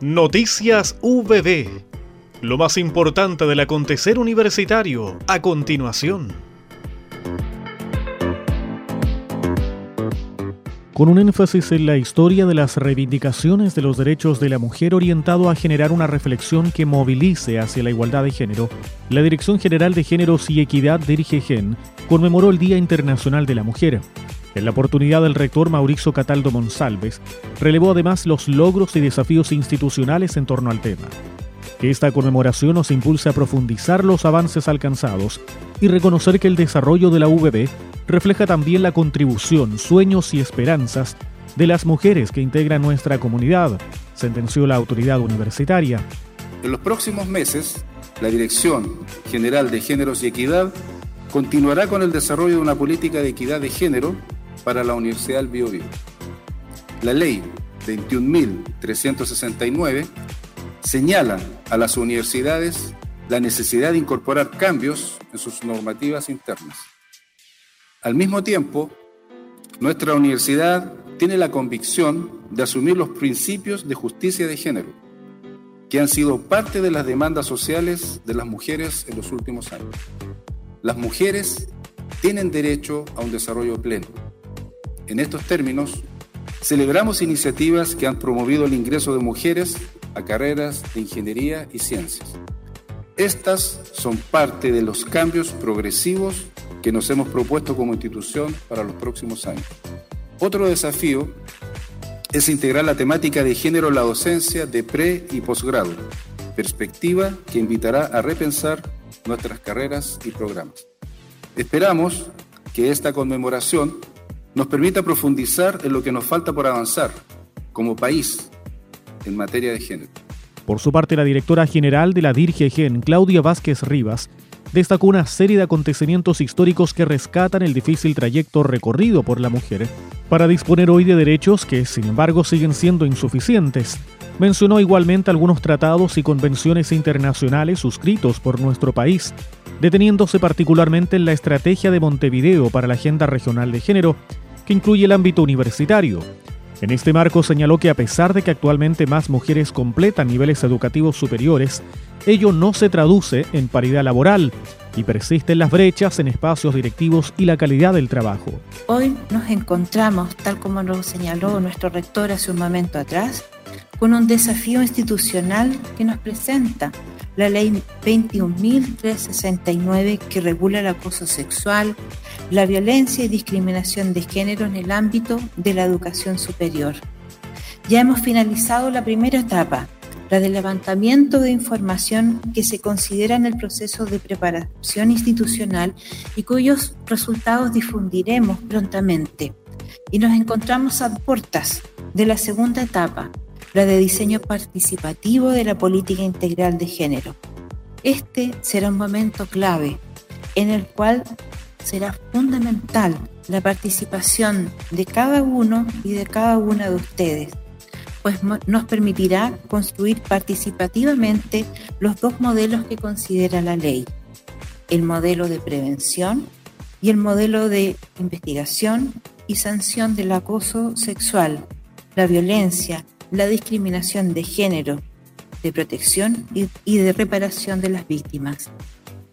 Noticias VB. Lo más importante del acontecer universitario a continuación. Con un énfasis en la historia de las reivindicaciones de los derechos de la mujer orientado a generar una reflexión que movilice hacia la igualdad de género, la Dirección General de Géneros y Equidad de IRGEN conmemoró el Día Internacional de la Mujer. En la oportunidad, el rector Mauricio Cataldo Monsalves relevó además los logros y desafíos institucionales en torno al tema. Que esta conmemoración nos impulse a profundizar los avances alcanzados y reconocer que el desarrollo de la VB refleja también la contribución, sueños y esperanzas de las mujeres que integran nuestra comunidad, sentenció la autoridad universitaria. En los próximos meses, la Dirección General de Géneros y Equidad continuará con el desarrollo de una política de equidad de género para la Universidad del Biobío. La ley 21.369 señala a las universidades la necesidad de incorporar cambios en sus normativas internas. Al mismo tiempo, nuestra universidad tiene la convicción de asumir los principios de justicia de género, que han sido parte de las demandas sociales de las mujeres en los últimos años. Las mujeres tienen derecho a un desarrollo pleno en estos términos, celebramos iniciativas que han promovido el ingreso de mujeres a carreras de ingeniería y ciencias. Estas son parte de los cambios progresivos que nos hemos propuesto como institución para los próximos años. Otro desafío es integrar la temática de género en la docencia de pre y posgrado, perspectiva que invitará a repensar nuestras carreras y programas. Esperamos que esta conmemoración nos permita profundizar en lo que nos falta por avanzar como país en materia de género. Por su parte, la directora general de la DIRGEGEN, Claudia Vázquez Rivas, destacó una serie de acontecimientos históricos que rescatan el difícil trayecto recorrido por la mujer para disponer hoy de derechos que, sin embargo, siguen siendo insuficientes. Mencionó igualmente algunos tratados y convenciones internacionales suscritos por nuestro país, deteniéndose particularmente en la estrategia de Montevideo para la Agenda Regional de Género que incluye el ámbito universitario. En este marco señaló que a pesar de que actualmente más mujeres completan niveles educativos superiores, ello no se traduce en paridad laboral y persisten las brechas en espacios directivos y la calidad del trabajo. Hoy nos encontramos, tal como lo señaló nuestro rector hace un momento atrás, con un desafío institucional que nos presenta la ley 21.369 que regula el acoso sexual, la violencia y discriminación de género en el ámbito de la educación superior. Ya hemos finalizado la primera etapa, la del levantamiento de información que se considera en el proceso de preparación institucional y cuyos resultados difundiremos prontamente. Y nos encontramos a puertas de la segunda etapa, la de diseño participativo de la política integral de género. Este será un momento clave en el cual será fundamental la participación de cada uno y de cada una de ustedes, pues nos permitirá construir participativamente los dos modelos que considera la ley, el modelo de prevención y el modelo de investigación y sanción del acoso sexual, la violencia, la discriminación de género, de protección y, de reparación de las víctimas.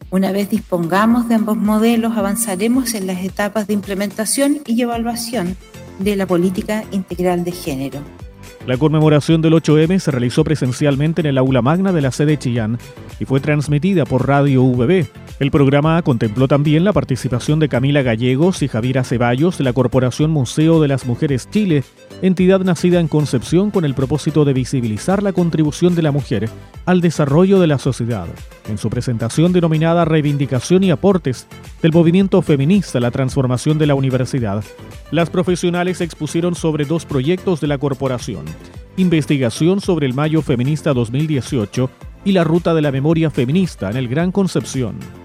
Una vez dispongamos de ambos modelos, avanzaremos en las etapas de implementación y evaluación de la política integral de género. La conmemoración del 8M se realizó presencialmente en el aula magna de la sede Chillán y fue transmitida por Radio VB. El programa contempló también la participación de Camila Gallegos y Javiera Ceballos de la Corporación Museo de las Mujeres Chile, entidad nacida en Concepción con el propósito de visibilizar la contribución de la mujer al desarrollo de la sociedad. En su presentación denominada Reivindicación y aportes del movimiento feminista a la transformación de la universidad, las profesionales expusieron sobre dos proyectos de la corporación. Investigación sobre el Mayo Feminista 2018 y la Ruta de la Memoria Feminista en el Gran Concepción.